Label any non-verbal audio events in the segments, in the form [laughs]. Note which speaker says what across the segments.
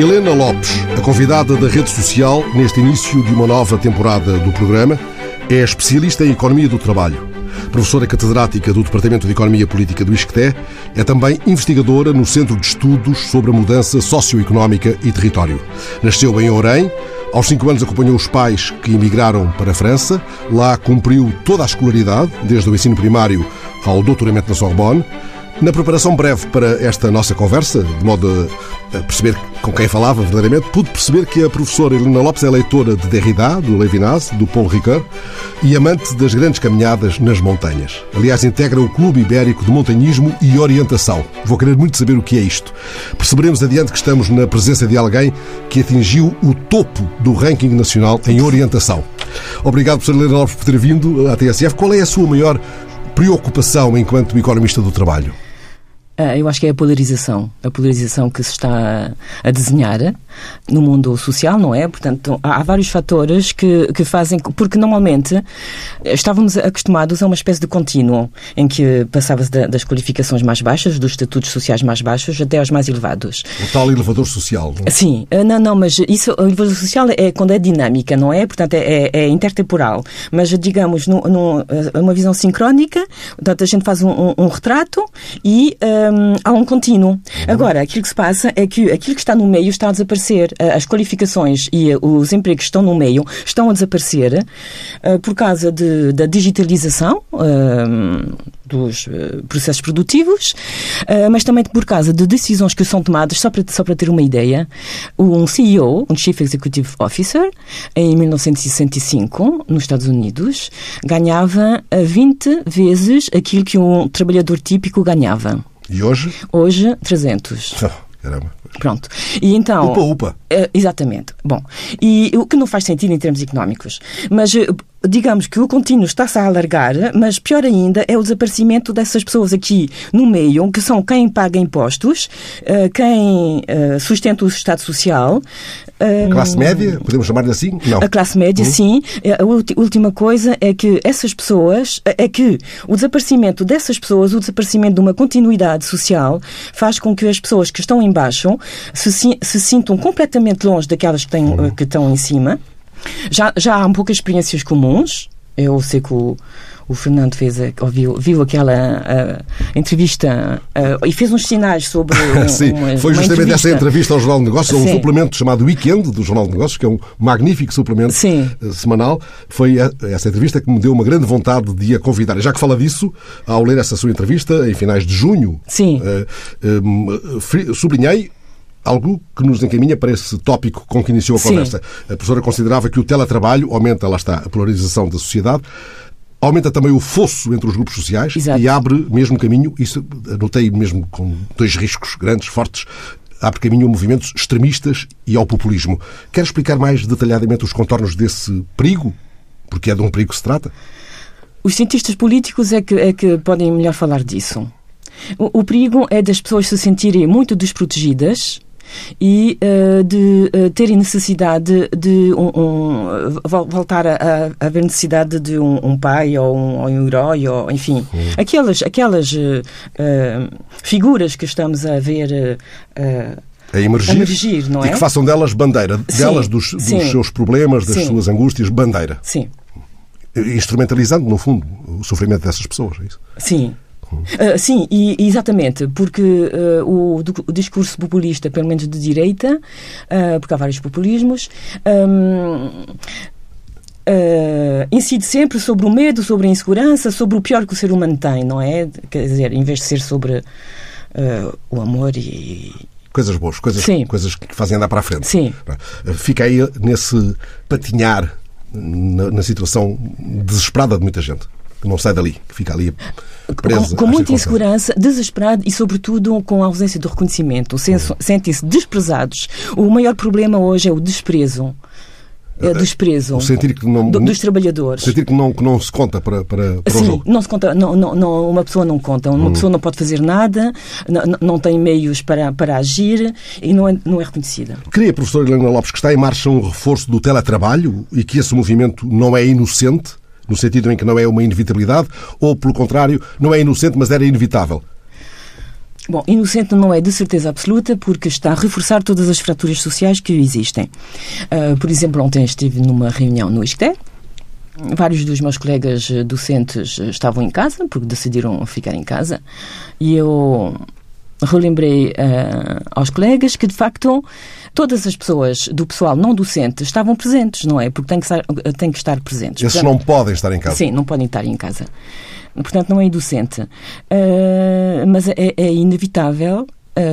Speaker 1: Helena Lopes, a convidada da rede social neste início de uma nova temporada do programa, é especialista em economia do trabalho. Professora catedrática do Departamento de Economia Política do ISCTE, é também investigadora no Centro de Estudos sobre a Mudança Socioeconómica e Território. Nasceu em Orém, aos 5 anos acompanhou os pais que emigraram para a França, lá cumpriu toda a escolaridade, desde o ensino primário ao doutoramento na Sorbonne, na preparação breve para esta nossa conversa, de modo a perceber com quem falava verdadeiramente, pude perceber que a professora Helena Lopes é leitora de Derrida, do Levinas, do Paul Ricoeur e amante das grandes caminhadas nas montanhas. Aliás, integra o Clube Ibérico de Montanhismo e Orientação. Vou querer muito saber o que é isto. Perceberemos adiante que estamos na presença de alguém que atingiu o topo do ranking nacional em orientação. Obrigado, professora Helena Lopes, por ter vindo à TSF. Qual é a sua maior preocupação enquanto economista do trabalho?
Speaker 2: Ah, eu acho que é a polarização, a polarização que se está a desenhar no mundo social, não é? Portanto, há vários fatores que, que fazem, porque normalmente estávamos acostumados a uma espécie de contínuo em que passava-se das qualificações mais baixas, dos estatutos sociais mais baixos, até aos mais elevados.
Speaker 1: O tal elevador social, não é?
Speaker 2: Sim, ah, não, não, mas isso, o elevador social é quando é dinâmica, não é? Portanto, é, é, é intertemporal. Mas, digamos, no, no, uma visão sincrónica, portanto, a gente faz um, um, um retrato e. Um, um, há um contínuo. Uhum. Agora, aquilo que se passa é que aquilo que está no meio está a desaparecer. As qualificações e os empregos que estão no meio estão a desaparecer uh, por causa de, da digitalização dos processos produtivos, mas também por causa de decisões que são tomadas, só para, só para ter uma ideia, um CEO, um Chief Executive Officer, em 1965, nos Estados Unidos, ganhava 20 vezes aquilo que um trabalhador típico ganhava.
Speaker 1: E hoje?
Speaker 2: Hoje, 300.
Speaker 1: Oh, caramba.
Speaker 2: Pronto. E então.
Speaker 1: Upa, upa.
Speaker 2: Uh, exatamente. Bom, e o que não faz sentido em termos económicos. Mas uh, digamos que o contínuo está-se a alargar, mas pior ainda é o desaparecimento dessas pessoas aqui no meio, que são quem paga impostos, uh, quem sustenta o Estado Social.
Speaker 1: A classe média, podemos chamar-lhe assim?
Speaker 2: Não. A classe média, uhum. sim. A última coisa é que essas pessoas, é que o desaparecimento dessas pessoas, o desaparecimento de uma continuidade social, faz com que as pessoas que estão embaixo se, se sintam completamente longe daquelas que, têm, uhum. que estão em cima. Já, já há um poucas experiências comuns. Eu sei que o, o Fernando fez, ouviu, viu aquela uh, entrevista uh, e fez uns sinais sobre. [laughs]
Speaker 1: Sim, uma, foi justamente essa entrevista ao Jornal de Negócios, Sim. um suplemento chamado Weekend do Jornal de Negócios, que é um magnífico suplemento Sim. Uh, semanal. Foi essa entrevista que me deu uma grande vontade de a convidar. Já que fala disso, ao ler essa sua entrevista, em finais de junho,
Speaker 2: Sim.
Speaker 1: sublinhei algo que nos encaminha para esse tópico com que iniciou a Sim. conversa. A professora considerava que o teletrabalho aumenta, lá está, a polarização da sociedade, aumenta também o fosso entre os grupos sociais Exato. e abre mesmo caminho, isso anotei mesmo com dois riscos grandes, fortes, abre caminho a movimentos extremistas e ao populismo. Quer explicar mais detalhadamente os contornos desse perigo? Porque é de um perigo que se trata?
Speaker 2: Os cientistas políticos é que, é que podem melhor falar disso. O, o perigo é das pessoas se sentirem muito desprotegidas e uh, de uh, terem necessidade de um, um, voltar a, a, haver necessidade de um, um pai ou um, ou um, herói ou enfim aquelas aquelas uh, figuras que estamos a ver
Speaker 1: a emergir, a emergir não é? e que façam delas bandeira, sim, delas dos, dos seus problemas, das sim. suas angústias, bandeira.
Speaker 2: Sim.
Speaker 1: Instrumentalizando, no fundo, o sofrimento dessas pessoas, é isso?
Speaker 2: Sim. Uh, sim, e, exatamente, porque uh, o, o, discurso populista, pelo menos de direita, uh, porque há vários populismos, um, incide sempre sobre o medo, sobre a insegurança, sobre o pior que o ser humano tem, não é? Quer dizer, em vez de ser sobre o amor e,
Speaker 1: coisas boas, coisas, coisas que fazem andar para a frente.
Speaker 2: Sim.
Speaker 1: Fica aí nesse patinhar na, na, situação desesperada de muita gente que não sai dali, que fica ali preso.
Speaker 2: Com, com muita insegurança, desesperado e, sobretudo, com a ausência de reconhecimento. Sentem-se desprezados. O maior problema hoje é o desprezo. É o desprezo
Speaker 1: o sentir que não,
Speaker 2: dos trabalhadores.
Speaker 1: Sentir que não, que não se conta para, para, para
Speaker 2: Sim,
Speaker 1: o jogo.
Speaker 2: Não se conta, não, não, uma pessoa não conta, uma hum. pessoa não pode fazer nada, não, não tem meios para, para agir e não é, não é reconhecida.
Speaker 1: Queria, professor Helena Lopes, que está em marcha um reforço do teletrabalho e que esse movimento não é inocente, no sentido em que não é uma inevitabilidade, ou, pelo contrário, não é inocente, mas era inevitável?
Speaker 2: Bom, inocente não é de certeza absoluta porque está a reforçar todas as fraturas sociais que existem. Uh, por exemplo, ontem estive numa reunião no ISCTE, Vários dos meus colegas docentes estavam em casa, porque decidiram ficar em casa, e eu relembrei uh, aos colegas que, de facto, todas as pessoas do pessoal não docente estavam presentes, não é? Porque têm que estar, têm que estar presentes.
Speaker 1: Esses Portanto, não podem estar em casa?
Speaker 2: Sim, não podem estar em casa. Portanto, não é indocente. Uh, mas é, é inevitável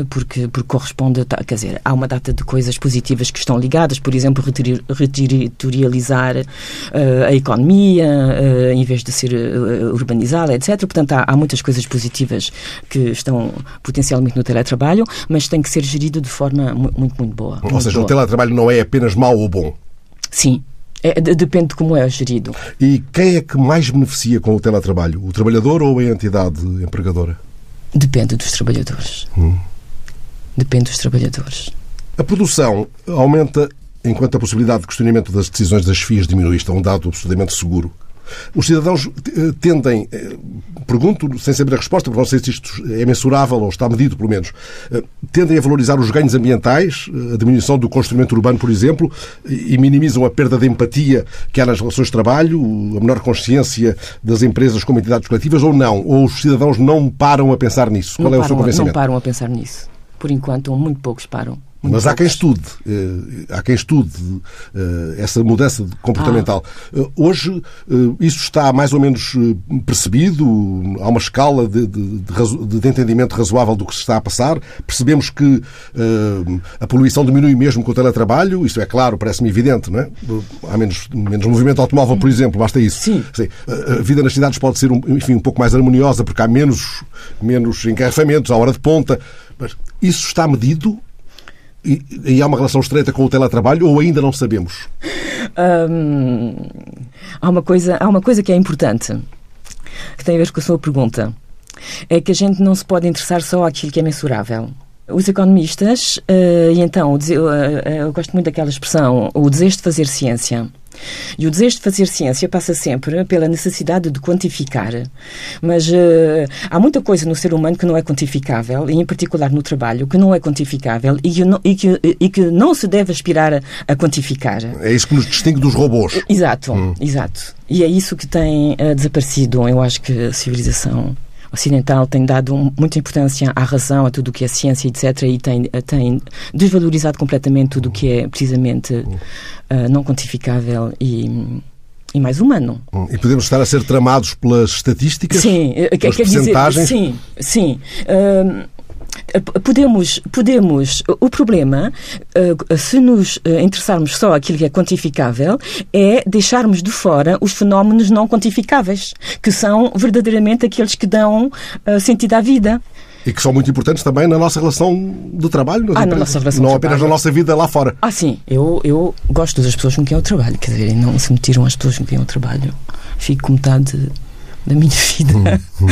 Speaker 2: porque, porque corresponde, quer dizer, há uma data de coisas positivas que estão ligadas, por exemplo, reterritorializar uh, a economia uh, em vez de ser urbanizada, etc. Portanto, há, há, muitas coisas positivas que estão potencialmente no teletrabalho, mas tem que ser gerido de forma muito, muito boa.
Speaker 1: Ou
Speaker 2: muito
Speaker 1: seja,
Speaker 2: boa.
Speaker 1: o teletrabalho não é apenas mau ou bom?
Speaker 2: Sim, é, depende de como é gerido.
Speaker 1: E quem é que mais beneficia com o teletrabalho? O trabalhador ou a entidade empregadora?
Speaker 2: Depende dos trabalhadores. Hum. Depende dos trabalhadores.
Speaker 1: A produção aumenta enquanto a possibilidade de questionamento das decisões das FIAs diminui. Isto é um dado absolutamente seguro. Os cidadãos eh, tendem, eh, pergunto sem saber a resposta, porque não sei se isto é mensurável ou está medido, pelo menos, eh, tendem a valorizar os ganhos ambientais, a diminuição do construimento urbano, por exemplo, e minimizam a perda de empatia que há nas relações de trabalho, a menor consciência das empresas como entidades coletivas, ou não? Ou os cidadãos não param a pensar nisso? Qual
Speaker 2: não
Speaker 1: é o seu convencimento?
Speaker 2: Não param a pensar nisso. Por enquanto, muito poucos param. Muito
Speaker 1: Mas há quem estude, eh, há quem estude eh, essa mudança comportamental. Ah. Hoje isso está mais ou menos percebido, há uma escala de, de, de, entendimento razoável do que se está a passar. Percebemos que a poluição diminui mesmo com o teletrabalho, isso é claro, parece-me evidente, não é? Há menos, menos movimento automóvel, por exemplo, basta isso.
Speaker 2: Sim.
Speaker 1: Sim. A vida nas cidades pode ser, enfim, um pouco mais harmoniosa porque há menos, menos engarrafamentos à hora de ponta. Mas isso está medido e, e, há uma relação estreita com o teletrabalho ou ainda não sabemos?
Speaker 2: Hum, há, uma coisa, há uma coisa que é importante, que tem a ver com a sua pergunta. É que a gente não se pode interessar só àquilo que é mensurável. Os economistas, uh, e então, eu, uh, eu gosto muito daquela expressão, o desejo de fazer ciência. E o desejo de fazer ciência passa sempre pela necessidade de quantificar. Mas uh, há muita coisa no ser humano que não é quantificável, e em particular no trabalho, que não é quantificável e que não, e que, e que não se deve aspirar a, a, quantificar.
Speaker 1: É isso que nos distingue dos robôs.
Speaker 2: Exato, hum. exato. E é isso que tem uh, desaparecido. Eu acho que a civilização ocidental tem dado muita importância à razão, a tudo o que é ciência, etc., e tem, tem desvalorizado completamente tudo o que é precisamente uh, não quantificável e e mais humano.
Speaker 1: E podemos estar a ser tramados pelas estatísticas?
Speaker 2: Sim,
Speaker 1: eh, pelas quer dizer,
Speaker 2: sim, sim. Uh, podemos, podemos. O problema, eh, se nos eh, interessarmos só aquilo que é quantificável, é deixarmos de fora os fenómenos não quantificáveis, que são verdadeiramente aqueles que dão eh, sentido à vida.
Speaker 1: E que são muito importantes também na nossa relação de trabalho,
Speaker 2: ah, na nossa relação
Speaker 1: não apenas na nossa vida lá fora.
Speaker 2: Ah, sim. Eu, eu gosto das pessoas com quem eu trabalho, quer dizer, não se me tiram as pessoas com quem eu trabalho. Fico com metade da minha [laughs] vida. Hum, hum.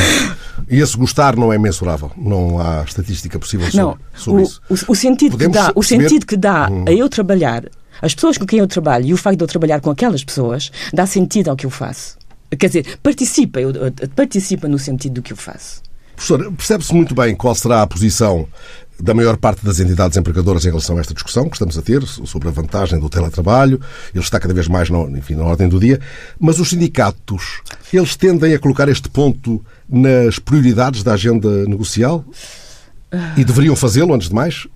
Speaker 1: E esse gostar não é mensurável. Não há estatística possível sobre,
Speaker 2: não,
Speaker 1: sobre
Speaker 2: o,
Speaker 1: isso.
Speaker 2: O, o sentido que dá, o sentido que dá hum. a eu trabalhar, as pessoas com quem eu trabalho e o facto de eu trabalhar com aquelas pessoas dá sentido ao que eu faço. Quer dizer, participa, eu, participa no sentido do que eu faço.
Speaker 1: Professor, percebe-se muito bem qual será a posição da maior parte das entidades empregadoras em relação a esta discussão que estamos a ter sobre a vantagem do teletrabalho. Ele está cada vez mais no, enfim, na ordem do dia. Mas os sindicatos, eles tendem a colocar este ponto nas prioridades da agenda negocial? E deveriam fazê-lo, antes de mais?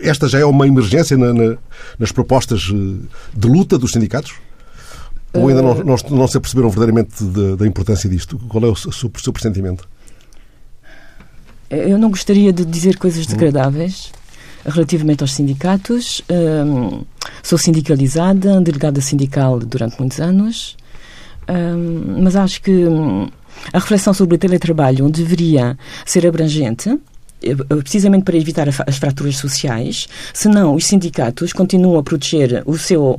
Speaker 1: Esta já é uma emergência na, na, nas propostas eh, de luta dos sindicatos? Ou ainda não, não, não se aperceberam verdadeiramente da, da importância disto? Qual é o seu, o seu pressentimento?
Speaker 2: Eu não gostaria de dizer coisas desagradáveis relativamente aos sindicatos. Um, sou sindicalizada, delegada sindical durante muitos anos, um, mas acho que hum, a reflexão sobre o teletrabalho deveria ser abrangente eh, precisamente para evitar as fraturas sociais, senão os sindicatos continuam a proteger o seu,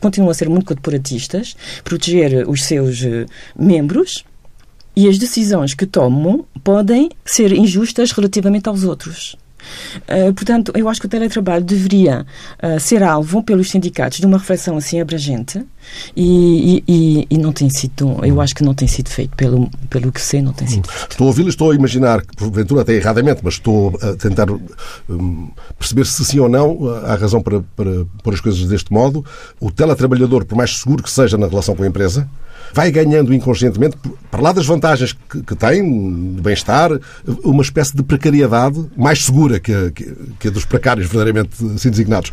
Speaker 2: continuam a ser muito corporatistas, proteger os seus eh, membros e as decisões que tomam podem ser injustas relativamente aos outros. Uh, portanto, eu acho que o teletrabalho deveria uh, ser alvo pelos sindicatos de uma reflexão assim abrangente e, e, e, não tem sido, eu acho que não tem sido feito, pelo, pelo que sei, não tem sido feito.
Speaker 1: Estou a ouvi-lo, estou a imaginar, porventura até erradamente, mas estou a tentar um, perceber se sim ou não há razão para, para pôr as coisas deste modo. O teletrabalhador, por mais seguro que seja na relação com a empresa, vai ganhando inconscientemente, para lá das vantagens que, que tem, de bem-estar, uma espécie de precariedade mais segura que a, que a dos precários verdadeiramente assim designados.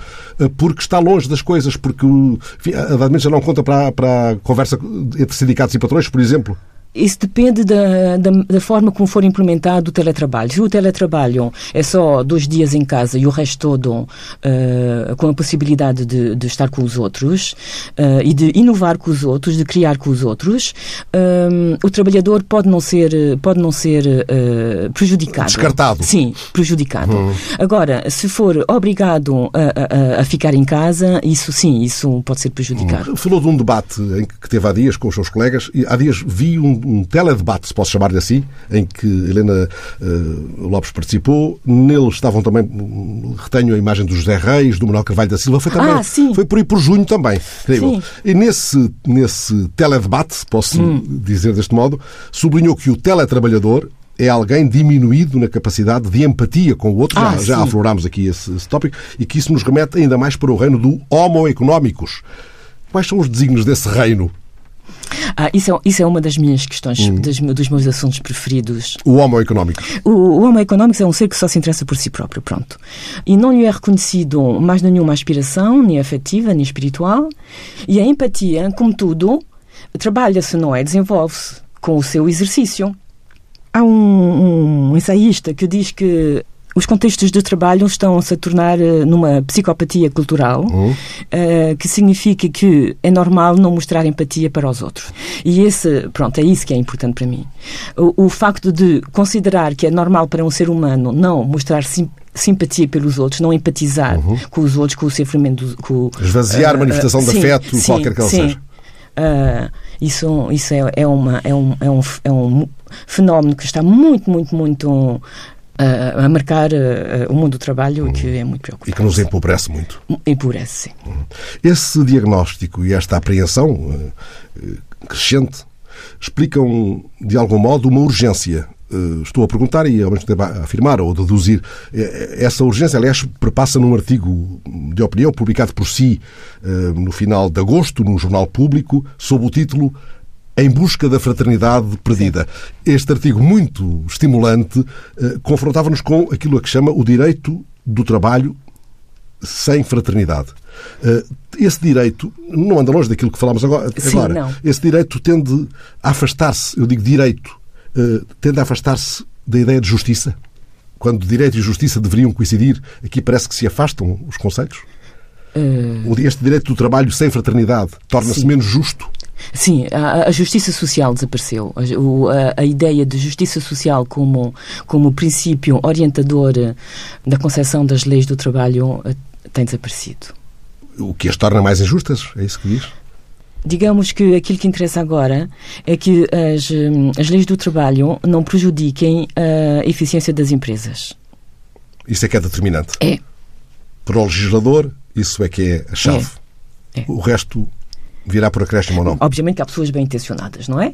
Speaker 1: Porque está longe das coisas, porque enfim, a já não conta para, para a conversa entre sindicatos e patrões, por exemplo.
Speaker 2: Isso depende da, da, da, forma como for implementado o teletrabalho. Se o teletrabalho é só dois dias em casa e o resto todo uh, com a possibilidade de, de, estar com os outros uh, e de inovar com os outros, de criar com os outros, um, o trabalhador pode não ser, pode não ser uh, prejudicado.
Speaker 1: Descartado.
Speaker 2: Sim, prejudicado. Hum. Agora, se for obrigado a, a, a, ficar em casa, isso sim, isso pode ser prejudicado.
Speaker 1: Hum. Falou de um debate em que teve há dias com os seus colegas e há dias vi um um teledebate, se posso chamar-lhe assim, em que Helena uh, Lopes participou. Nele estavam também, retenho a imagem do José Reis, do Manuel Carvalho da Silva, foi também,
Speaker 2: ah,
Speaker 1: foi por aí por junho também, creio. E nesse, nesse teledebate, posso hum. dizer deste modo, sublinhou que o teletrabalhador é alguém diminuído na capacidade de empatia com o outro. Ah, já, já aflorámos aqui esse, esse tópico. E que isso nos remete ainda mais para o reino do homo económicos. Quais são os desígnios desse reino?
Speaker 2: Ah, isso, é, isso é uma das minhas questões, hum. das, dos meus assuntos preferidos.
Speaker 1: O homo económico.
Speaker 2: O, o homo económico é um ser que só se interessa por si próprio, pronto. E não lhe é reconhecido mais nenhuma aspiração, nem afetiva, nem espiritual. E a empatia, como tudo, trabalha-se, não é? Desenvolve-se com o seu exercício. Há um, um ensaísta que diz que os contextos de trabalho estão-se a tornar eh, numa psicopatia cultural, uhum. uh, que significa que é normal não mostrar empatia para os outros. E esse, pronto, é isso que é importante para mim. O, o facto de considerar que é normal para um ser humano não mostrar sim, simpatia pelos outros, não empatizar uhum. com os outros, com o sofrimento. Com,
Speaker 1: Esvaziar uh, manifestação uh, de sim, afeto, sim, qualquer que ela sim. seja.
Speaker 2: Uh, isso isso é, é, uma, é, um, é, um, é um fenómeno que está muito, muito, muito a, a marcar a, a, o mundo do trabalho e que é muito preocupante.
Speaker 1: E que nos empobrece muito.
Speaker 2: Empobrece, sim.
Speaker 1: Uhum. Esse diagnóstico e esta apreensão eh, crescente explicam, de algum modo, uma urgência eh, estou a perguntar e ao mesmo tempo a afirmar ou deduzir. Eh, essa urgência, aliás, perpassa num artigo de opinião publicado por si no final de agosto no Jornal Público, sob o título em busca da fraternidade perdida. Sim. Este artigo muito estimulante eh, confrontava-nos com aquilo a que chama o direito do trabalho sem fraternidade. Eh, esse direito não anda longe daquilo que falámos agora.
Speaker 2: Sim, agora.
Speaker 1: Esse direito tende a afastar-se, eu digo direito, eh, tende a afastar-se da ideia de justiça. Quando direito e justiça deveriam coincidir, aqui parece que se afastam os conceitos. Uh... Este direito do trabalho sem fraternidade torna-se menos justo.
Speaker 2: Sim, a, a, justiça social desapareceu. A, a, a, ideia de justiça social como, como princípio orientador da concepção das leis do trabalho eh, tem desaparecido.
Speaker 1: O que as torna mais injustas? É isso que diz?
Speaker 2: Digamos que aquilo que interessa agora é que as, as leis do trabalho não prejudiquem a eficiência das empresas.
Speaker 1: Isso é que é determinante?
Speaker 2: É.
Speaker 1: Para o legislador, isso é que é a chave. É. É. O resto virá por acréscimo ou não?
Speaker 2: Obviamente que há pessoas bem intencionadas, não é?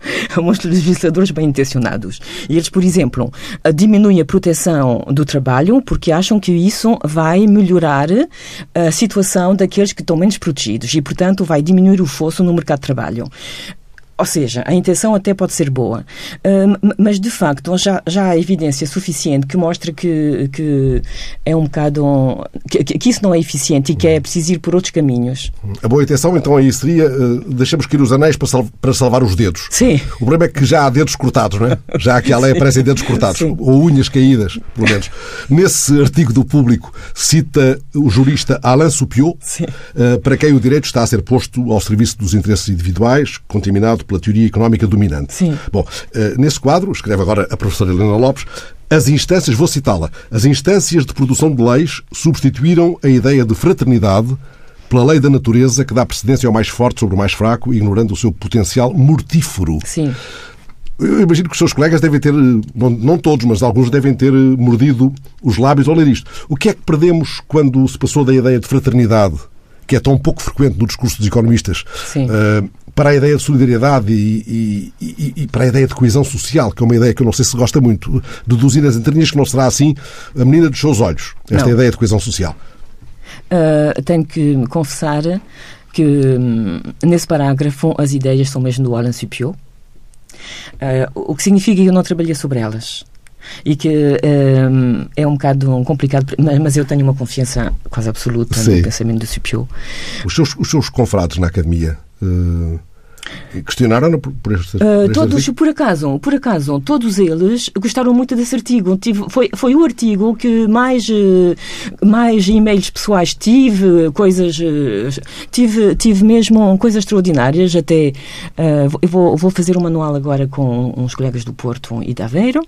Speaker 2: [laughs] Há muitos legisladores bem intencionados. E eles, por exemplo, diminuem a proteção do trabalho porque acham que isso vai melhorar a situação daqueles que estão menos protegidos e, portanto, vai diminuir o fosso no mercado de trabalho. Ou seja, a intenção até pode ser boa, uh, mas de facto já, já há evidência suficiente que mostra que, que é um bocado. Que, que, isso não é eficiente e que é preciso ir por outros caminhos.
Speaker 1: A boa intenção então aí seria uh, deixamos cair os anéis para, sal, para salvar os dedos.
Speaker 2: Sim.
Speaker 1: O problema é que já há dedos cortados, não é? Já aqui à [laughs] lei aparecem dedos cortados, Sim. ou unhas caídas, pelo menos. Nesse artigo do público cita o jurista Alain Supiot, uh, para quem o direito está a ser posto ao serviço dos interesses individuais, contaminado pela teoria económica dominante.
Speaker 2: Sim.
Speaker 1: Bom, eh, nesse quadro, escreve agora a professora Helena Lopes, as instâncias, vou citá-la, as instâncias de produção de leis substituíram a ideia de fraternidade pela lei da natureza que dá precedência ao mais forte sobre o mais fraco, ignorando o seu potencial mortífero.
Speaker 2: Sim.
Speaker 1: Eu imagino que os seus colegas devem ter, não, não todos, mas alguns devem ter mordido os lábios ao ler isto. O que é que perdemos quando se passou da ideia de fraternidade, que é tão pouco frequente no discurso dos economistas, uh, para a ideia de solidariedade e, e, e, e, para a ideia de coesão social, que é uma ideia que eu não sei se gosta muito, deduzir nas entrelinhas que não será assim a menina dos seus olhos, esta não. ideia de coesão social.
Speaker 2: Uh, tenho que confessar que hum, nesse parágrafo as ideias são mesmo do Alan Supiot, uh, o que significa que eu não trabalhei sobre elas e que um, é um bocado complicado, mas eu tenho uma confiança quase absoluta Sim. no pensamento do Supiot.
Speaker 1: Os seus, os seus confrades na academia uh, Questionaram por, por estas, uh,
Speaker 2: todos, por acaso, por acaso, todos eles gostaram muito desse artigo. Tive, foi, foi o artigo que mais, eh, mais e-mails pessoais tive, coisas, eh, tive, tive mesmo coisas extraordinárias. Até uh, eu vou, vou fazer um manual agora com uns colegas do Porto e da Aveiro.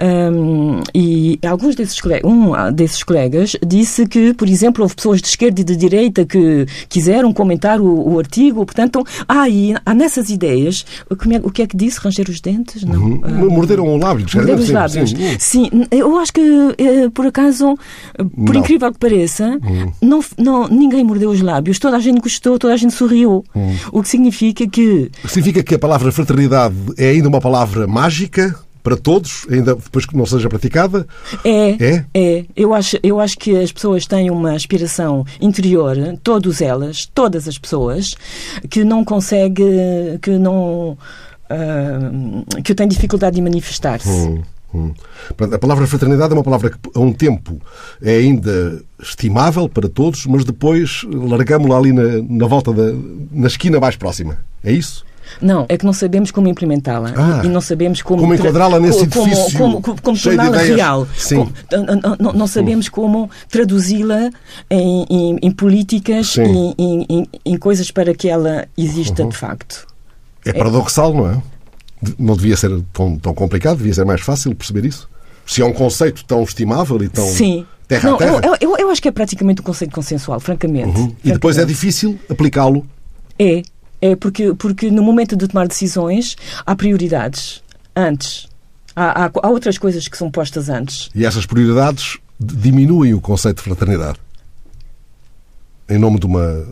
Speaker 2: Um, e alguns desses um desses colegas disse que, por exemplo, houve pessoas de esquerda e de direita que quiseram comentar o, o artigo. Portanto, ah, e há nessas ideias, o que, o que é que disse? Ranger os dentes? Não. Uhum.
Speaker 1: Uh, morderam o lábio.
Speaker 2: Morderam os lábios. Sim, sim, eu acho que, eh, por acaso, por não. incrível que pareça, uhum. não, não, ninguém mordeu os lábios. Toda a gente gostou, toda a gente sorriu. Uhum. O que significa que...
Speaker 1: Significa que a palavra fraternidade é ainda uma palavra mágica? Para todos, ainda depois que não seja praticada?
Speaker 2: É, é, é. Eu acho, eu acho que as pessoas têm uma aspiração interior, todas elas, todas as pessoas, que não consegue, que não, uh, que tem dificuldade de manifestar-se. Hum.
Speaker 1: Hum. A palavra fraternidade é uma palavra que, a um tempo, é ainda estimável para todos, mas depois largamos-la ali na, na volta da na esquina mais próxima. É isso?
Speaker 2: Não, é que não sabemos como implementá-la ah, e não sabemos como,
Speaker 1: como enquadrá-la nesse edifício
Speaker 2: como, como, como torná-la real. Sim. Como, não, não, sabemos como traduzi-la em, em, em, políticas, em, em, em, coisas para que ela exista uhum. de facto.
Speaker 1: É paradoxal, não é? Não devia ser tão, tão complicado, devia ser mais fácil perceber isso. Se é um conceito tão estimável e tão.
Speaker 2: Sim.
Speaker 1: Terra não, a terra.
Speaker 2: Eu, eu, eu, acho que é praticamente um conceito consensual, francamente. Uhum. E
Speaker 1: francamente. depois é difícil aplicá-lo.
Speaker 2: É, é porque, porque no momento de tomar decisões há prioridades antes. Há, há, há outras coisas que são postas antes.
Speaker 1: E essas prioridades diminuem o conceito de fraternidade? Em nome de uma.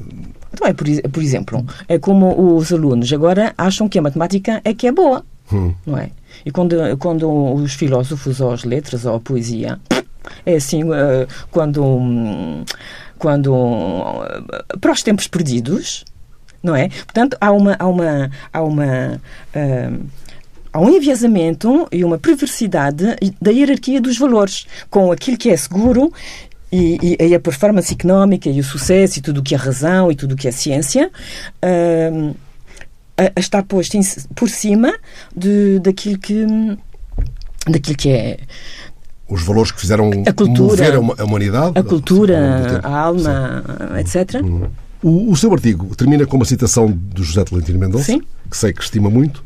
Speaker 2: Então é, por, por exemplo, é como os alunos agora acham que a matemática é que é boa, hum. não é? E quando, quando os filósofos, ou as letras, ou a poesia, é assim, eh, quando, quando para os tempos perdidos, não é? Portanto, há uma. Há uma, há uma uh, há um enviesamento e uma perversidade da hierarquia dos valores, com aquilo que é seguro e, e, a performance económica e o sucesso e tudo o que é razão e tudo o que é ciência uh, a, a estar posto em, por cima de, daquilo que daquilo que é
Speaker 1: os valores que fizeram a cultura, mover a humanidade
Speaker 2: a cultura, a alma, Sim. etc. Uhum.
Speaker 1: O, o, seu artigo termina com uma citação do José Tolentino Mendonça, que sei que estima muito.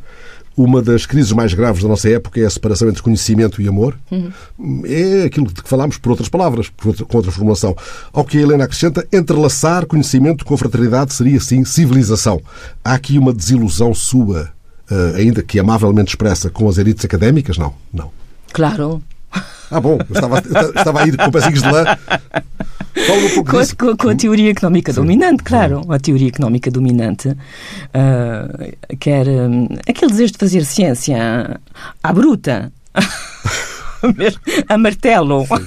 Speaker 1: Uma das crises mais graves da nossa época é a separação entre conhecimento e amor. Uhum. É aquilo de que falámos por outras palavras, por outra, com outra formulação. Ao que a Helena acrescenta, entrelaçar conhecimento com fraternidade seria, sim, civilização. Há aqui uma desilusão sua, eh, ainda que amavelmente expressa, com as elites académicas? Não, não.
Speaker 2: Claro.
Speaker 1: Ah, bom, eu estava, eu estava a ir com pezinhos de lã
Speaker 2: um com, a, com, com, a teoria económica Sim. dominante, claro. A teoria económica dominante uh, quer um, aquele desejo de fazer ciência à bruta, [laughs] a martelo. Sim.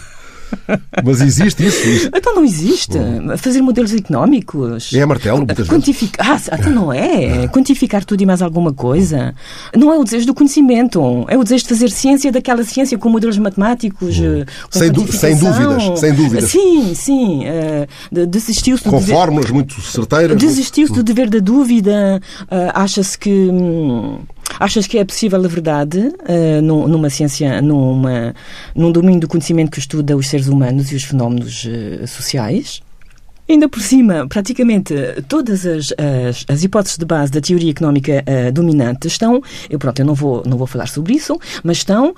Speaker 2: [laughs]
Speaker 1: Mas existe isso?
Speaker 2: Então não existe. Fazer modelos económicos.
Speaker 1: É martelo, muitas
Speaker 2: Quantificar. vezes. Ah, então não é. Quantificar tudo e mais alguma coisa. Não é o desejo do conhecimento. É o desejo de fazer ciência daquela ciência com modelos matemáticos. Hum.
Speaker 1: Sem, sem, dúvidas. Sem dúvidas.
Speaker 2: Sim, sim. Uh, Desistiu-se
Speaker 1: Com fórmulas muito certeiras.
Speaker 2: Desistiu-se do dever da dúvida. Uh, Acha-se que. Hum, Achas que é possível a verdade uh, numa ciência, numa, num domínio do conhecimento que estuda os seres humanos e os fenómenos uh, sociais? Ainda por cima, praticamente todas as, as, as, hipóteses de base da teoria económica uh, dominante estão, eu pronto, eu não vou, não vou falar sobre isso, mas estão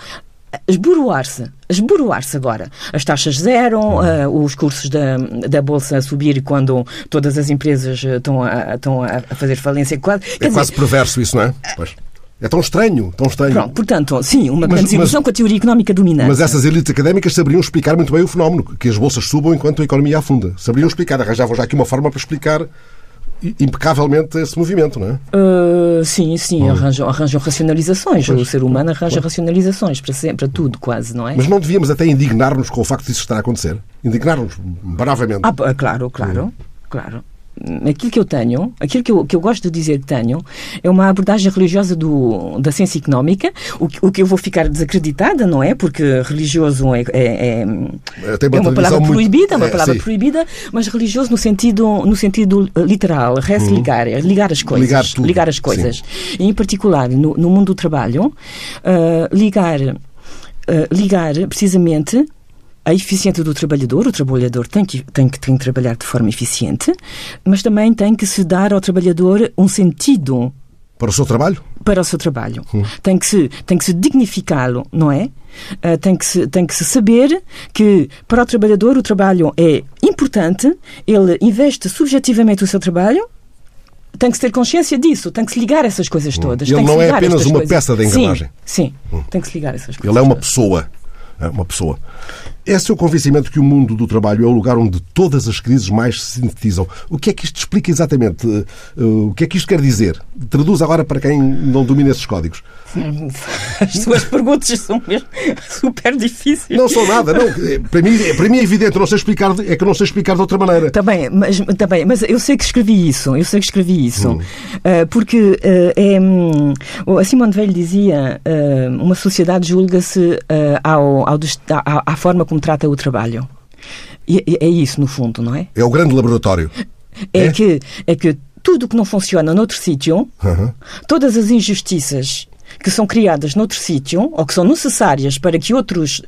Speaker 2: a esboroar-se, esboroar-se agora. As taxas zero, uh, os cursos da, da Bolsa a subir quando todas as empresas estão a, estão a fazer falência.
Speaker 1: Quase, é quase dizer, perverso isso, não é? Pois É tão estranho, tão estranho.
Speaker 2: Pronto, portanto, sim, uma grande desilusão com a teoria económica dominante.
Speaker 1: Mas essas elites académicas saberiam explicar muito bem o fenómeno, que as bolsas subam enquanto a economia afunda. Saberiam explicar, arranjavam já aqui uma forma para explicar impecavelmente esse movimento, não é?
Speaker 2: Uh, sim, sim, hum. arranjam, arranjam racionalizações. Pois, o ser humano arranja pois. racionalizações para, sempre, para tudo, quase, não é?
Speaker 1: Mas não devíamos até indignar-nos com o facto disso estar a acontecer? Indignar-nos bravamente.
Speaker 2: Ah, claro, claro, hum. claro aquilo que eu tenho, aquilo que eu, que eu gosto de dizer que tenho, é uma abordagem religiosa do, da ciência económica, o, o que eu vou ficar desacreditada, não é? Porque religioso é, é, é, é uma palavra muito... proibida, uma é, palavra proibida, mas religioso no sentido, no sentido literal, res uhum. ligar, é ligar as coisas.
Speaker 1: Ligar, tudo.
Speaker 2: ligar as coisas. E, em particular, no, no mundo do trabalho, uh, ligar, uh, ligar precisamente a eficiência do trabalhador, o trabalhador tem que, tem, que, tem que trabalhar de forma eficiente, mas também tem que se dar ao trabalhador um sentido.
Speaker 1: Para o seu trabalho?
Speaker 2: Para o seu trabalho. Hum. Tem que se, tem que se dignificá-lo, não é? Uh, tem, que se, tem que se saber que para o trabalhador o trabalho é importante, ele investe subjetivamente o seu trabalho, tem que se ter consciência disso, tem que se ligar essas coisas hum. todas.
Speaker 1: Ele não é apenas uma coisas. peça da engrenagem.
Speaker 2: Sim, sim hum. tem que se ligar essas coisas.
Speaker 1: Ele é uma pessoa. É uma pessoa. É seu convencimento que o mundo do trabalho é o lugar onde todas as crises mais se sintetizam. O que é que isto explica exatamente? Eh, o que é que isto quer dizer? Traduz agora para quem não domina esses códigos. [laughs]
Speaker 2: As suas perguntas são mesmo super difíceis.
Speaker 1: Não são nada, não. Para mim, para mim é evidente, não sei explicar, é que não sei explicar de outra maneira.
Speaker 2: Bem, mas, bem, mas eu sei que escrevi isso, eu sei que escrevi isso. Hum. Porque é, um, a Simone Veil dizia uma sociedade julga-se ao, ao, à, à forma como trata o trabalho. E, é isso, no fundo, não é?
Speaker 1: É o grande laboratório.
Speaker 2: É, é? que, é que tudo que não funciona noutro sítio, uhum. todas as injustiças que são criadas noutro sítio ou que são necessárias para que outros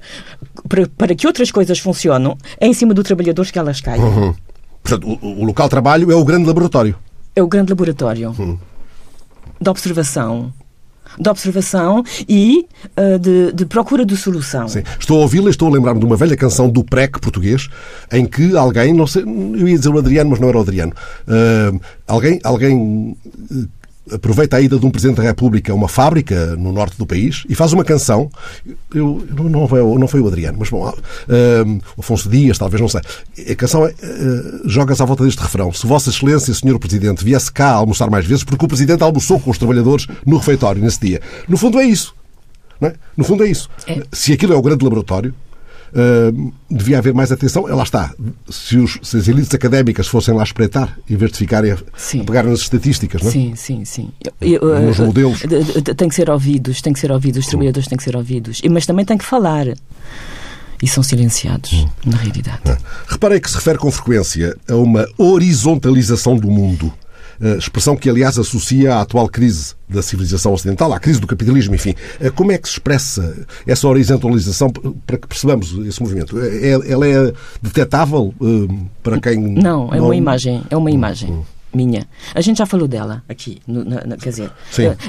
Speaker 2: para, para, que outras coisas funcionem é em cima do trabalhador que elas caem. Uhum.
Speaker 1: Portanto, o, o, local de trabalho é o grande laboratório.
Speaker 2: É o grande laboratório uhum. de observação, de observação e uh, de, de, procura de solução.
Speaker 1: Sim. Estou a ouvi-la e estou a lembrar-me de uma velha canção do PREC português em que alguém, não sei, eu ia dizer o Adriano, mas não era o Adriano, uh, alguém, alguém aproveita a ida de um Presidente da República a uma fábrica no norte do país e faz uma canção. Eu, não, foi, não foi o Adriano, mas bom, uh, Afonso Dias, talvez, não sei. A canção é, uh, joga-se à volta deste refrão. Se Vossa Excelência, Senhor Presidente, viesse cá a almoçar mais vezes, porque o Presidente almoçou com os trabalhadores no refeitório nesse dia. No fundo é isso. É? No fundo é isso. É. Se aquilo é o grande laboratório, Uh, devia haver mais atenção. Lá está. Se, os, se, as elites académicas fossem lá espreitar, em vez de ficarem a, a pegar nas estatísticas, não é?
Speaker 2: Sim, sim, sim. Eu,
Speaker 1: nos uh, modelos.
Speaker 2: Tem que ser ouvidos, tem que ser ouvidos, os trabalhadores têm que ser ouvidos. Mas também tem que falar. E são silenciados, hum. na realidade. É.
Speaker 1: Reparei que se refere com frequência a uma horizontalização do mundo. Eh, expressão que, aliás, associa à atual crise da civilização ocidental, à crise do capitalismo, enfim. Eh, como é que se expressa essa horizontalização para que percebamos esse movimento? É, é, ela é detetável eh, para quem.
Speaker 2: Não, é uma imagem. É uma imagem. Hum minha. A gente já falou dela aqui, no, na, na, quer dizer,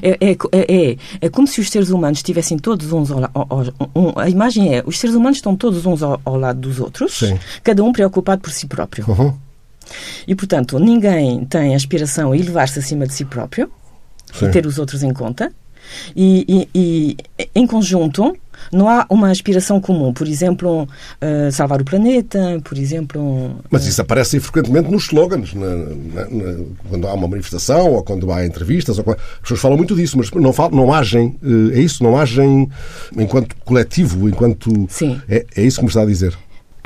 Speaker 2: é, é, é, é, como se os seres humanos estivessem todos uns ao, ao, um, a imagem é, os seres humanos estão todos uns ao, ao lado dos outros, Sim. cada um preocupado por si próprio. Uhum. E, portanto, ninguém tem aspiração a elevar-se acima de si próprio Sim. e ter os outros em conta. E, e, e, em conjunto, não há uma aspiração comum. Por exemplo, uh, salvar o planeta, por exemplo... Uh...
Speaker 1: Mas isso aparece frequentemente nos slogans, na, na, na, quando há uma manifestação ou quando há entrevistas. Ou, as pessoas falam muito disso, mas não, falam, não agem, uh, é isso, não agem enquanto coletivo, enquanto...
Speaker 2: Sim.
Speaker 1: É, é isso que me está a dizer.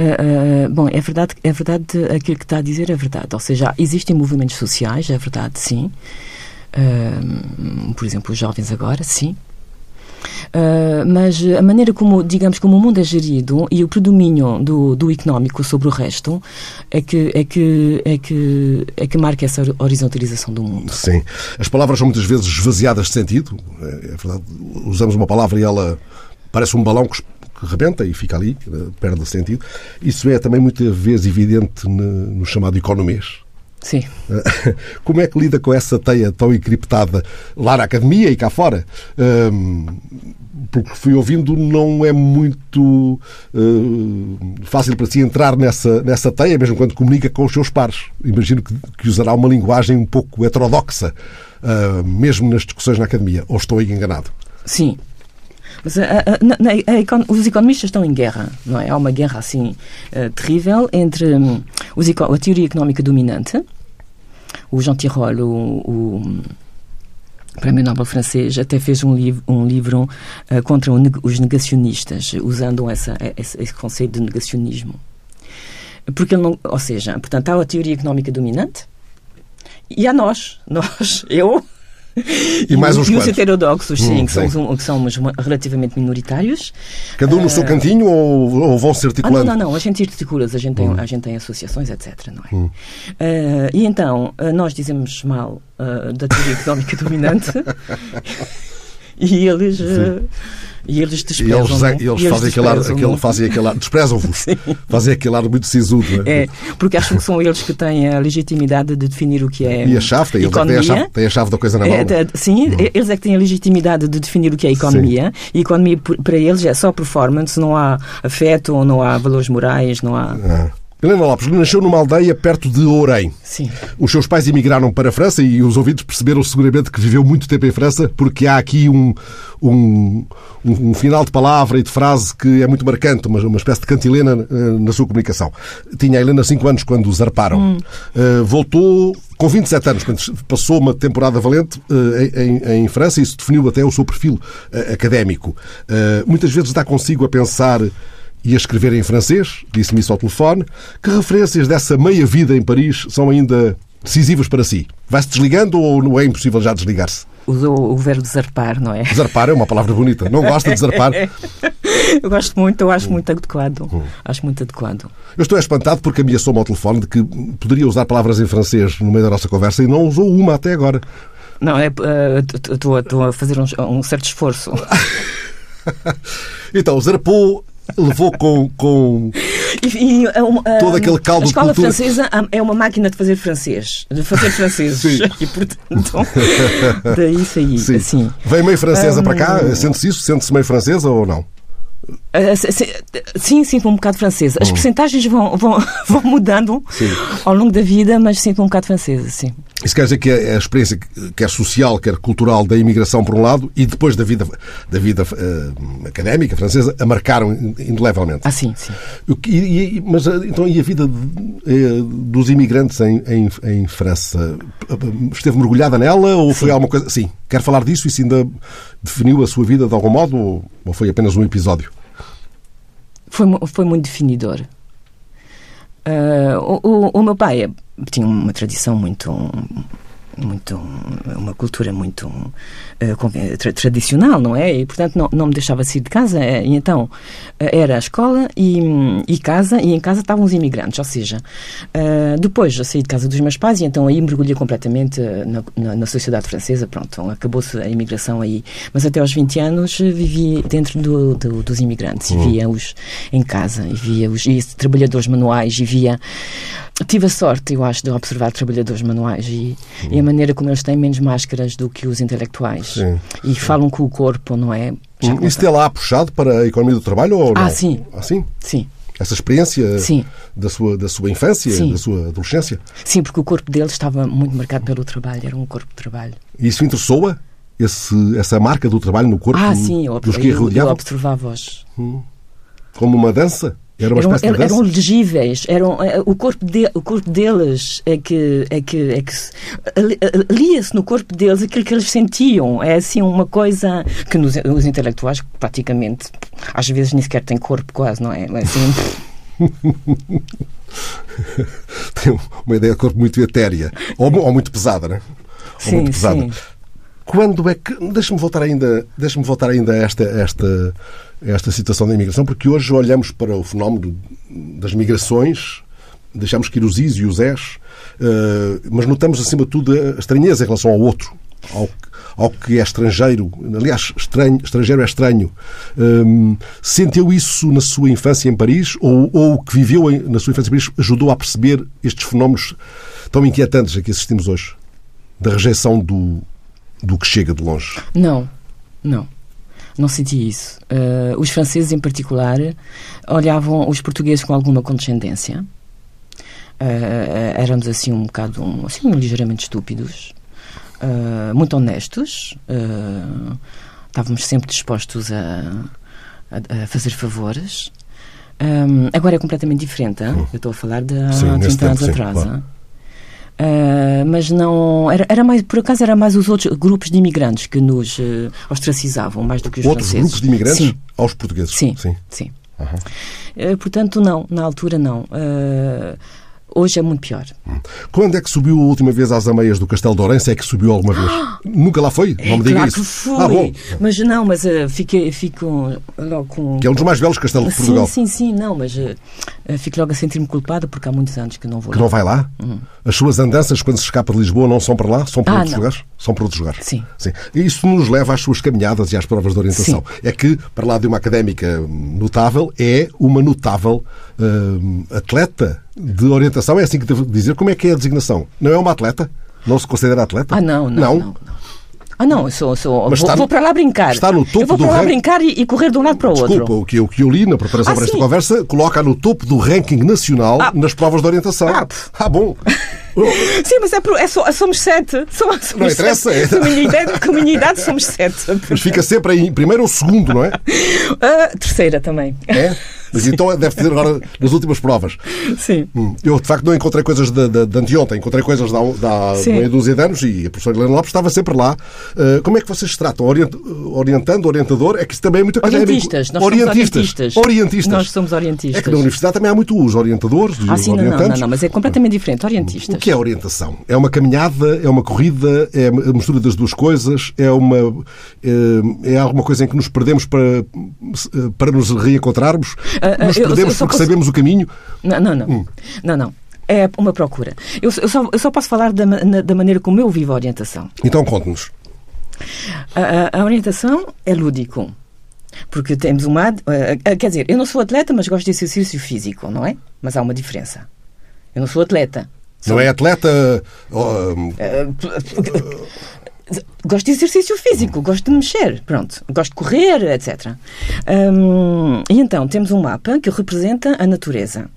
Speaker 2: Uh, bom, é verdade, é verdade aquilo que está a dizer é verdade. Ou seja, existem movimentos sociais, é verdade, sim. Uh, por exemplo, os jovens agora, sim. Mas a maneira como, digamos, como o mundo é gerido e o predomínio do, do económico sobre o resto é que, é, que, é, que, é que marca essa horizontalização do mundo.
Speaker 1: Sim. As palavras são muitas vezes esvaziadas de sentido. É, é verdade. Usamos uma palavra e ela parece um balão que que rebenta e fica ali, eh, perde sentido. Isso é também muitas vezes evidente no chamado economês.
Speaker 2: Sim. [laughs]
Speaker 1: Como é que lida com essa teia tão encriptada lá na academia e cá fora? Um, porque fui ouvindo, não é muito uh, fácil para si entrar nessa, nessa teia, mesmo quando comunica com os seus pares. Imagino que, que usará uma linguagem um pouco heterodoxa, uh, mesmo nas discussões na academia. Ou estou aí enganado?
Speaker 2: Sim. Mas a, a, a, os economistas estão em guerra, não é? Há uma guerra assim uh, terrível entre um, os, a teoria económica dominante, o Jean Tirole, o, o Prémio Nobel francês até fez um, livro, um livro uh, contra os negacionistas, usando essa, esse, esse, conceito de negacionismo. Porque ele não, ou seja, portanto, há a teoria económica dominante e há nós, [laughs] nós, eu,
Speaker 1: e, mais uns
Speaker 2: e
Speaker 1: os
Speaker 2: heterodoxos, sim, hum, que, são, que são relativamente minoritários.
Speaker 1: Cada um no uh, seu cantinho ou, ou vão se articulando?
Speaker 2: Ah, não, não, não, a gente articula, a gente tem, hum. a gente tem associações, etc. Não é? Hum. Uh, e então, uh, nós dizemos mal da teoria económica dominante [laughs] e eles. E eles desprezam.
Speaker 1: E eles,
Speaker 2: é?
Speaker 1: eles, e eles fazem, aquele ar, aquele, fazem aquele ar, desprezam-vos. [laughs] Fazem aquele ar muito sisudo.
Speaker 2: É? é, porque acham que são eles que têm a legitimidade de definir o que é.
Speaker 1: E a chave, têm, economia. Têm, a chave, têm a chave da coisa na mão. É,
Speaker 2: sim, hum. eles é que têm a legitimidade de definir o que é economia. Sim. E economia para eles é só performance, não há afeto, não há valores morais, não há. Ah.
Speaker 1: Helena Lopes nasceu numa aldeia perto de Ourém.
Speaker 2: Sim.
Speaker 1: Os seus pais emigraram para a França e os ouvintes perceberam seguramente que viveu muito tempo em França, porque há aqui um, um, um, final de palavra e de frase que é muito marcante, uma, uma espécie de cantilena uh, na sua comunicação. Tinha a Helena 5 anos quando zarparam. Hum. Uh, voltou com 27 anos, passou uma temporada valente uh, em, em, França e isso definiu até o seu perfil académico. muitas vezes dá consigo a pensar e a escrever em francês, disse-me isso ao telefone. Que referências dessa meia vida em Paris são ainda decisivas para si? Vai-se desligando ou não é impossível já desligar-se?
Speaker 2: Usou o verbo zarpar, não é?
Speaker 1: Zarpar é uma palavra bonita. Não gosta de zarpar? [laughs]
Speaker 2: eu gosto muito, eu acho muito adequado. Hum. Acho muito adequado.
Speaker 1: Eu estou espantado porque ameaçou-me ao telefone de que poderia usar palavras em francês no meio da nossa conversa e não usou uma até agora.
Speaker 2: Não, é, uh, estou a fazer um, um certo esforço. [laughs]
Speaker 1: então, zarpou levou com, com
Speaker 2: e, e, é
Speaker 1: todo aquele caldo
Speaker 2: A escola
Speaker 1: de
Speaker 2: francesa é uma máquina de fazer francês, de fazer franceses. e, portanto, daí saí. Sim. Assim.
Speaker 1: Vem meio francesa um, para cá? Sente-se isso? Sente-se meio francesa ou não?
Speaker 2: Ah, sim, sinto um bocado francesa. As hum. percentagens vão, vão, [laughs] vão mudando sim. ao longo da vida, mas sinto um bocado francesa, sim.
Speaker 1: Isso quer dizer que a experiência, quer social, quer cultural, da imigração, por um lado, e depois da vida, da vida uh, académica francesa, a marcaram indelevelmente.
Speaker 2: Ah, sim, sim.
Speaker 1: E, e, mas então, e a vida de, eh, dos imigrantes em, em, em, França? Esteve mergulhada nela ou sim. foi alguma coisa. Sim, quer falar disso? Isso ainda definiu a sua vida de algum modo ou foi apenas um episódio?
Speaker 2: Foi, foi muito definidor. Uh, o, o, o, meu pai tinha uma tradição muito muito uma cultura muito uh, tra tradicional, não é? E portanto não, não me deixava sair de casa. Eh, e então era a escola e, e, casa e em casa estavam os imigrantes, ou seja, uh, depois eu saí de casa dos meus pais e então aí mergulhei completamente na, na, na sociedade francesa. Pronto, acabou-se a imigração aí. Mas até aos 20 anos vivi dentro do, do, dos imigrantes uhum. via-os em casa e via-os e trabalhadores manuais e via tive a sorte, eu acho, de observar trabalhadores manuais e, uhum. e, a maneira como eles têm menos máscaras do que os intelectuais. Sim. E falam com o corpo, não é?
Speaker 1: Isso tem lá puxado para a economia do trabalho ou ah, não?
Speaker 2: Ah, sim.
Speaker 1: Ah, sim?
Speaker 2: Sim.
Speaker 1: Essa experiência
Speaker 2: sim.
Speaker 1: Da, sua, da sua infância, sim. da sua adolescência?
Speaker 2: Sim, porque o corpo deles estava muito marcado pelo trabalho, era um corpo de trabalho.
Speaker 1: E isso interessou-a? Essa marca do trabalho no corpo
Speaker 2: ah, sim, eu,
Speaker 1: dos que
Speaker 2: eu, eu observava-os.
Speaker 1: Hum. Como uma dança? Era
Speaker 2: eram,
Speaker 1: de
Speaker 2: eram legíveis, eram, eh, o, corpo de, o corpo deles é que, é que, é que lia-se no corpo deles aquilo que eles sentiam. É assim uma coisa que nos, os intelectuais praticamente às vezes nem sequer têm corpo quase, não é? é assim, [laughs]
Speaker 1: Tem uma ideia de corpo muito etérea ou, ou muito pesada, né?
Speaker 2: Ou sim, muito pesada. Sim.
Speaker 1: Quando é que. Deixa-me voltar ainda, deixa voltar ainda a esta, esta, esta situação da imigração, porque hoje olhamos para o fenómeno das migrações, deixamos que ir os is e os es, uh, mas notamos acima de tudo a estranheza em relação ao outro, ao, ao que é estrangeiro. Aliás, estranho, estrangeiro é estranho. Um, sentiu isso na sua infância em Paris ou, ou o que viveu em, na sua infância em Paris ajudou a perceber estes fenómenos tão inquietantes a que assistimos hoje? Da rejeição do, do que chega de longe?
Speaker 2: Não, não. Não senti isso. Uh, os franceses, em particular, olhavam os portugueses com alguma condescendência. Uh, éramos assim um bocado, assim, ligeiramente estúpidos, uh, muito honestos. estávamos sempre dispostos a, a, a fazer favores. Um, agora é completamente diferente. Hein? Eu estou a falar de há 30 anos sim, atrás. Claro. Uh, mas não era, era mais por acaso era mais os outros grupos de imigrantes que nos uh, ostracizavam mais do que os
Speaker 1: outros
Speaker 2: franceses.
Speaker 1: grupos de imigrantes sim. aos portugueses
Speaker 2: sim sim, sim. Uhum. Uh, portanto não na altura não Hoje é muito pior.
Speaker 1: Quando é que subiu a última vez às ameias do Castelo de Ourense? É que subiu alguma vez? Nunca lá foi?
Speaker 2: Não
Speaker 1: me diga
Speaker 2: claro
Speaker 1: isso.
Speaker 2: Que fui. Ah, bom. Mas não, mas uh, fiquei, fico logo com.
Speaker 1: Que é um dos mais belos castelos de Portugal.
Speaker 2: Sim, sim, sim, não, mas uh, fico logo a sentir-me culpada porque há muitos anos que não vou
Speaker 1: que
Speaker 2: lá.
Speaker 1: não vai lá? Hum. As suas andanças, quando se escapa de Lisboa, não são para lá? São para
Speaker 2: ah,
Speaker 1: outros
Speaker 2: não.
Speaker 1: lugares? São para outros lugares?
Speaker 2: Sim.
Speaker 1: sim. E isso nos leva às suas caminhadas e às provas de orientação.
Speaker 2: Sim.
Speaker 1: É que, para lá de uma académica notável, é uma notável uh, atleta de orientação. É assim que devo dizer. Como é que é a designação? Não é uma atleta? Não se considera atleta?
Speaker 2: Ah, não, não. não. não. Ah, não, eu sou, sou
Speaker 1: Mas
Speaker 2: vou,
Speaker 1: no,
Speaker 2: vou para lá brincar.
Speaker 1: Está no topo
Speaker 2: eu vou
Speaker 1: do
Speaker 2: para lá
Speaker 1: ranking...
Speaker 2: brincar e, e, correr de um lado para o
Speaker 1: Desculpa,
Speaker 2: outro.
Speaker 1: o que, o que eu li na preparação
Speaker 2: ah,
Speaker 1: para esta
Speaker 2: sim.
Speaker 1: conversa coloca no topo do ranking nacional
Speaker 2: ah.
Speaker 1: nas provas de orientação.
Speaker 2: Ah,
Speaker 1: ah bom. [laughs]
Speaker 2: Sim, mas é, é só, somos sete. Somos, somos
Speaker 1: não interessa.
Speaker 2: Sete. Com, a minha idade, com a minha idade somos sete.
Speaker 1: Mas fica sempre em primeiro ou segundo, não é?
Speaker 2: Uh, [laughs] terceira também.
Speaker 1: É? [laughs] Mas então deve ter agora nas últimas provas.
Speaker 2: Sim.
Speaker 1: Eu, de facto, não encontrei coisas de, de, de anteontem, encontrei coisas da, da meia dúzia de anos e a professora Helena Lopes estava sempre lá. Uh, como é que vocês se tratam? Orient, orientando, orientador? É que isso também é muito
Speaker 2: Orientistas. Nós
Speaker 1: orientistas.
Speaker 2: Somos orientistas.
Speaker 1: orientistas.
Speaker 2: Nós somos orientistas.
Speaker 1: É que na universidade também há muito os orientadores
Speaker 2: ah, sim,
Speaker 1: orientantes.
Speaker 2: Não, não, não, mas é completamente diferente. Orientistas.
Speaker 1: O que é orientação? É uma caminhada? É uma corrida? É a mistura das duas coisas? É uma é, é alguma coisa em que nos perdemos para, para nos reencontrarmos?
Speaker 2: Uh, uh,
Speaker 1: nos perdemos
Speaker 2: eu,
Speaker 1: porque posso... sabemos o caminho?
Speaker 2: Não, não, não. Hum. Não, não. É uma procura. Eu, eu, só, eu só posso falar da, da maneira como eu vivo a orientação.
Speaker 1: Então conte-nos.
Speaker 2: A, a, orientação é lúdico. Porque temos uma. Uh, quer dizer, eu não sou atleta, mas gosto de exercício físico, não é? Mas há uma diferença. Eu não sou atleta.
Speaker 1: Sou... Não é atleta.
Speaker 2: Gosto de exercício físico, gosto de mexer, pronto, gosto de correr, etc. Um, e então temos um mapa que representa a natureza.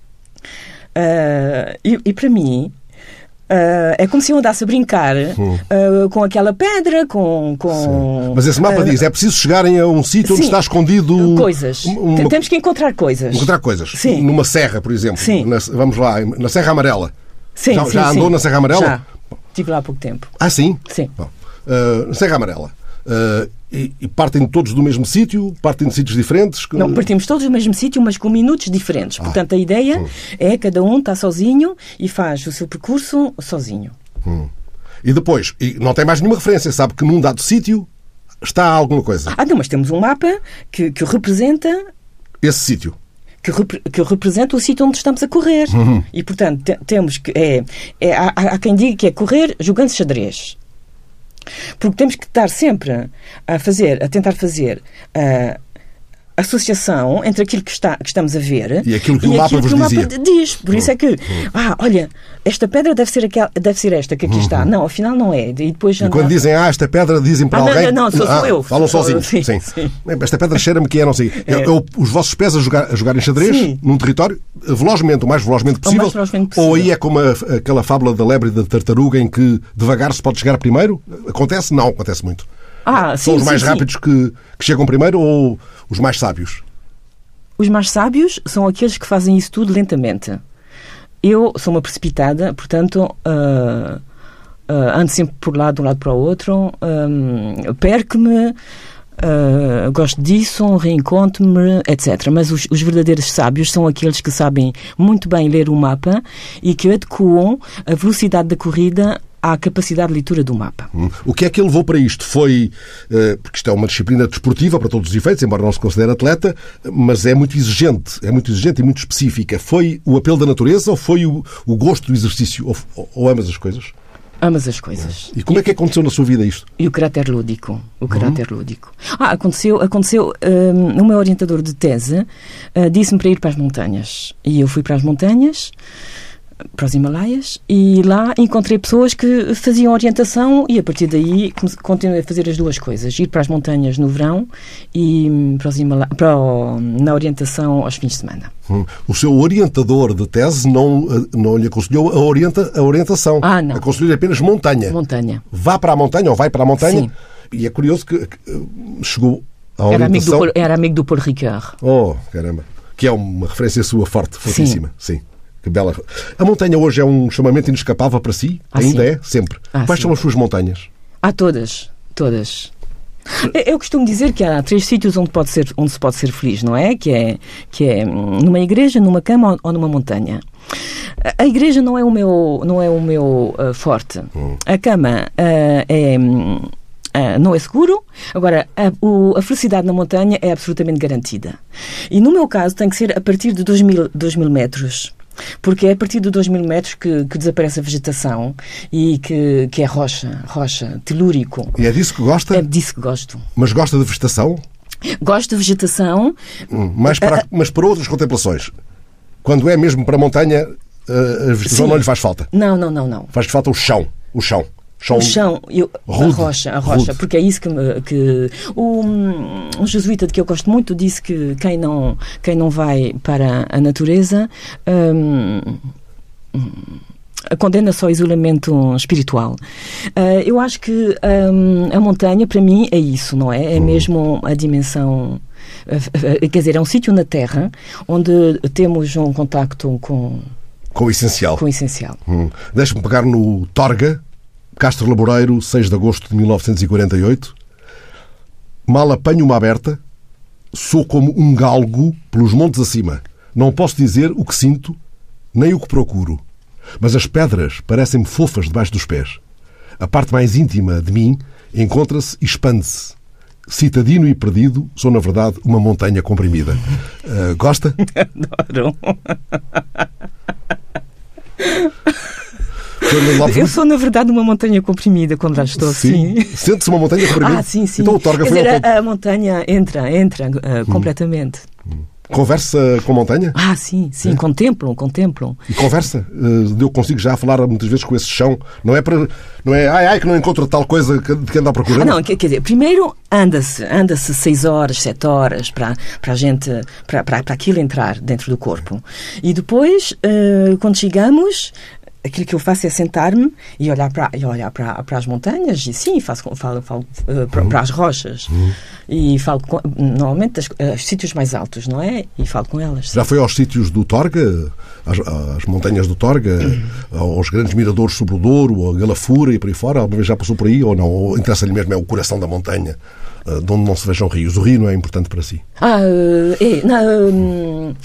Speaker 2: Uh, e, e, para mim Uh, é como se eu andasse a brincar uh, com aquela pedra, com. com
Speaker 1: Mas esse mapa diz: é preciso chegarem a um sítio onde está escondido.
Speaker 2: Coisas. Uma, Temos que encontrar coisas.
Speaker 1: Encontrar coisas.
Speaker 2: Sim.
Speaker 1: Numa serra, por exemplo.
Speaker 2: Sim.
Speaker 1: Na, vamos lá, na Serra Amarela.
Speaker 2: Sim,
Speaker 1: já,
Speaker 2: sim,
Speaker 1: já andou
Speaker 2: sim.
Speaker 1: na Serra Amarela?
Speaker 2: Já. Estive lá há pouco tempo.
Speaker 1: Ah, sim?
Speaker 2: Sim.
Speaker 1: Bom, Serra Amarela. E, e, partem todos do mesmo sítio? Partem de sítios diferentes?
Speaker 2: Não, partimos todos do mesmo sítio, mas com minutos diferentes.
Speaker 1: Ah.
Speaker 2: Portanto, a ideia hum. é cada um está sozinho e faz o seu percurso sozinho.
Speaker 1: Hum. E depois, e não tem mais nenhuma referência, sabe que num dado sítio está alguma coisa.
Speaker 2: Ah, não, mas temos um mapa que, que representa.
Speaker 1: Esse sítio.
Speaker 2: Que, que, representa o sítio onde estamos a correr.
Speaker 1: Uhum.
Speaker 2: E, portanto, te, temos que. É, é, há, há quem diga que é correr jogando xadrez. Porque temos que estar sempre a fazer, a tentar fazer a associação entre aquilo que, está, que estamos a ver
Speaker 1: e aquilo que o mapa vos
Speaker 2: o mapa diz. Por isso é que, ah, olha, esta pedra deve ser, aquela, deve ser esta que aqui está. Não, afinal não é. E, depois
Speaker 1: e quando dizem, ah, esta pedra, dizem para
Speaker 2: ah,
Speaker 1: alguém.
Speaker 2: Não, não, sou,
Speaker 1: ah,
Speaker 2: eu.
Speaker 1: Falam sozinhos.
Speaker 2: Sim,
Speaker 1: sim.
Speaker 2: sim.
Speaker 1: Esta pedra cheira-me que é, não sei. É. É, os vossos pés a jogar, a jogarem xadrez
Speaker 2: sim.
Speaker 1: num território, velozmente, o mais velozmente possível.
Speaker 2: O mais velozmente possível.
Speaker 1: Ou aí é como a, aquela fábula da lebre e da tartaruga em que devagar se pode chegar primeiro? Acontece? Não, acontece muito.
Speaker 2: Ah,
Speaker 1: São
Speaker 2: sim,
Speaker 1: os mais rápidos que, que chegam primeiro ou os mais sábios?
Speaker 2: Os mais sábios são aqueles que fazem isso tudo lentamente. Eu sou uma precipitada, portanto, uh, uh, ando sempre por lá, de um lado para o outro, um, perco-me, uh, gosto disso, reencontro-me, etc. Mas os, os, verdadeiros sábios são aqueles que sabem muito bem ler o mapa e que adequam a velocidade da corrida à capacidade de leitura do mapa.
Speaker 1: Hum. O que é que ele levou para isto? Foi, porque isto é uma disciplina desportiva para todos os efeitos, embora não se considere atleta, mas é muito exigente, é muito exigente e muito específica. Foi o apelo da natureza ou foi o, o gosto do exercício? Ou, ou, ou, ambas as coisas?
Speaker 2: Ambas as coisas.
Speaker 1: E como é que aconteceu na sua vida isto?
Speaker 2: E o caráter lúdico. O caráter uhum. lúdico. Ah, aconteceu, aconteceu um, o meu orientador de tese uh, disse-me para ir para as montanhas. E eu fui para as montanhas para os Himalaias e lá encontrei pessoas que faziam orientação e a partir daí continuei a fazer as duas coisas, ir para as montanhas no verão e para, os Himala para o, na orientação aos fins de semana.
Speaker 1: Hum. O seu orientador de tese não, não lhe aconselhou a, orienta, a orientação.
Speaker 2: Ah, não.
Speaker 1: Aconselhou apenas montanha.
Speaker 2: Montanha.
Speaker 1: Vá para a montanha ou vai para a montanha.
Speaker 2: Sim.
Speaker 1: E é curioso que, que chegou a
Speaker 2: Era amigo,
Speaker 1: orientação...
Speaker 2: do, era amigo do Paul Ricard.
Speaker 1: Oh, caramba. Que é uma referência sua forte, fortíssima. Sim. Que bela. A montanha hoje é um chamamento inescapável para si?
Speaker 2: Ah,
Speaker 1: Ainda
Speaker 2: sim.
Speaker 1: é? Sempre.
Speaker 2: Ah,
Speaker 1: Quais
Speaker 2: sim.
Speaker 1: são as suas montanhas?
Speaker 2: Há todas, todas. Eu- costumo dizer que há três sítios onde, pode ser, onde se pode ser feliz, não é? Que é, que é hum, numa igreja, numa cama ou- numa montanha. A- igreja não é o meu, não é o meu ah, forte. A cama ah, é. hum, ah, não é seguro. Agora, a, o- a felicidade na montanha é absolutamente garantida. E no meu caso tem que ser a partir de 2 mil, 2 mil metros. Porque é a partir de 2 mil metros que, que desaparece a vegetação e que, que é rocha, rocha, telúrico.
Speaker 1: E é disso que gosta?
Speaker 2: É disso que gosto.
Speaker 1: Mas gosta de vegetação?
Speaker 2: Gosto de vegetação,
Speaker 1: Hum, Mais para, mas para outras contemplações. Quando é mesmo para a montanha, eh, a vegetação
Speaker 2: Sim.
Speaker 1: não lhe faz falta.
Speaker 2: não, não, não, não.
Speaker 1: Faz falta o chão. O chão.
Speaker 2: O chão, eu, a
Speaker 1: Rude.
Speaker 2: rocha, a rocha,
Speaker 1: Rude.
Speaker 2: porque é isso que, me- que o, um jesuíta de que eu gosto muito disse que quem não, quem não vai para a natureza hum, hum, condena só isolamento espiritual. Ah, eu acho que hum, a montanha, para mim, é isso, não é? É mesmo a dimensão. ah, ah, Quer dizer, é um sítio na Terra onde temos um contacto com,
Speaker 1: Com o essencial.
Speaker 2: com o essencial.
Speaker 1: Hum. Deixe-me pegar no Torga, Castro Laboreiro, 6 de agosto de 1948. Mal apanho uma aberta, sou como um galgo pelos montes acima. Não posso dizer o que sinto, nem o que procuro. Mas as pedras parecem-me fofas debaixo dos pés. A parte mais íntima de mim encontra-se e expande-se. Citadino e perdido, sou, na verdade, uma montanha comprimida. [laughs] Ah, gosta?
Speaker 2: Adoro. [laughs]
Speaker 1: Lopes,
Speaker 2: Eu sou, na verdade, uma montanha comprimida quando lá estou
Speaker 1: Sim.
Speaker 2: assim.
Speaker 1: Sente-se uma montanha comprimida?
Speaker 2: Ah, sim, sim.
Speaker 1: Então o Torga foi
Speaker 2: dizer, a, a montanha entra, entra ah, completamente.
Speaker 1: Conversa com a montanha?
Speaker 2: Ah, sim, sim, contemplam, contemplam.
Speaker 1: E conversa? Eh, Eu consigo já falar muitas vezes com esse chão. Não é para. Não é. Ai, ai, que não encontro tal coisa de que anda à procura.
Speaker 2: Ah, não, quer, dizer, primeiro anda-se, anda-se seis horas, sete horas para, para a gente, para, para, para aquilo entrar dentro do corpo. E depois, ah, quando chegamos, aquilo que eu faço é sentar-me e olhar para, e olhar para, para as montanhas e sim, faço, falo, falo ah, para, para as rochas e falo com, normalmente as, os sítios mais altos, não é? E falo com elas. sim.
Speaker 1: Já foi aos sítios do Torga, às, às montanhas do Torga, aos grandes miradores sobre o Douro, a Galafura e por aí fora? Alguma vez já passou por aí ou não? Ou interessa-lhe mesmo é o coração da montanha, eh, de onde não se vejam rios? O rio não é importante para si?
Speaker 2: Ah, é, não, hum,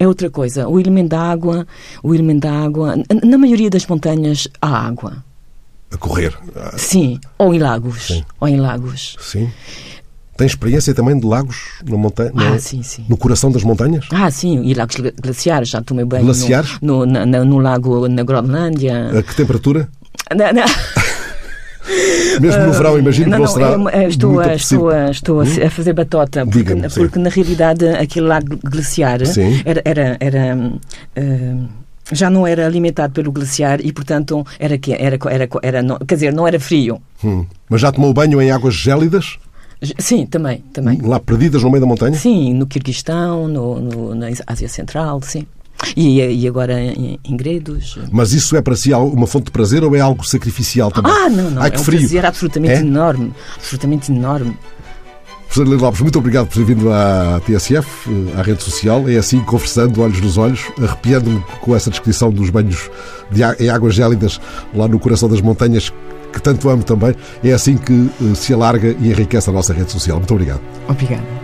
Speaker 2: é outra coisa. O elemento da água, o elemento da água, na maioria das montanhas há água.
Speaker 1: A correr?
Speaker 2: Sim, ou em lagos,
Speaker 1: Sim.
Speaker 2: ou em lagos.
Speaker 1: Sim. Tem experiência também de lagos na montanha?
Speaker 2: Ah,
Speaker 1: no,
Speaker 2: sim, sim.
Speaker 1: no coração das montanhas?
Speaker 2: Ah, sim, e lagos gla- glaciares, já tomei banho no-
Speaker 1: Glaciares?
Speaker 2: no, na- na- no lago na Groenlândia.
Speaker 1: A que temperatura?
Speaker 2: Na- na- [laughs]
Speaker 1: Mesmo no verão, imagino
Speaker 2: não,
Speaker 1: que não será.
Speaker 2: é- é- estou, a, estou, a, estou se- a fazer batota, porque, porque na realidade aquele lago glaciar
Speaker 1: Sim.
Speaker 2: era, era, era, hum, hum, já não era alimentado pelo glaciar e, portanto, era que era, era, era, não- quer dizer, não era frio.
Speaker 1: Hum. Mas já tomou banho em águas gélidas?
Speaker 2: Sim, também, também.
Speaker 1: Lá perdidas no meio da montanha?
Speaker 2: Sim, no Quirguistão, no, no- na Ásia Central, sim. E, e agora em, em Gredos.
Speaker 1: Mas isso é para si uma fonte de prazer ou é algo sacrificial também?
Speaker 2: Ah, não, não.
Speaker 1: Ai,
Speaker 2: é um
Speaker 1: frio.
Speaker 2: prazer absolutamente
Speaker 1: É?
Speaker 2: enorme. Absolutamente enorme.
Speaker 1: Professor Lino Lopes, muito obrigado por ter vindo à TSF, eh, à rede social. É assim, conversando, olhos nos olhos, arrepiando-me com essa descrição dos banhos de em águas gélidas lá no coração das montanhas, que tanto amo também. É assim que eh, se alarga e enriquece a nossa rede social. Muito obrigado.
Speaker 2: Obrigada.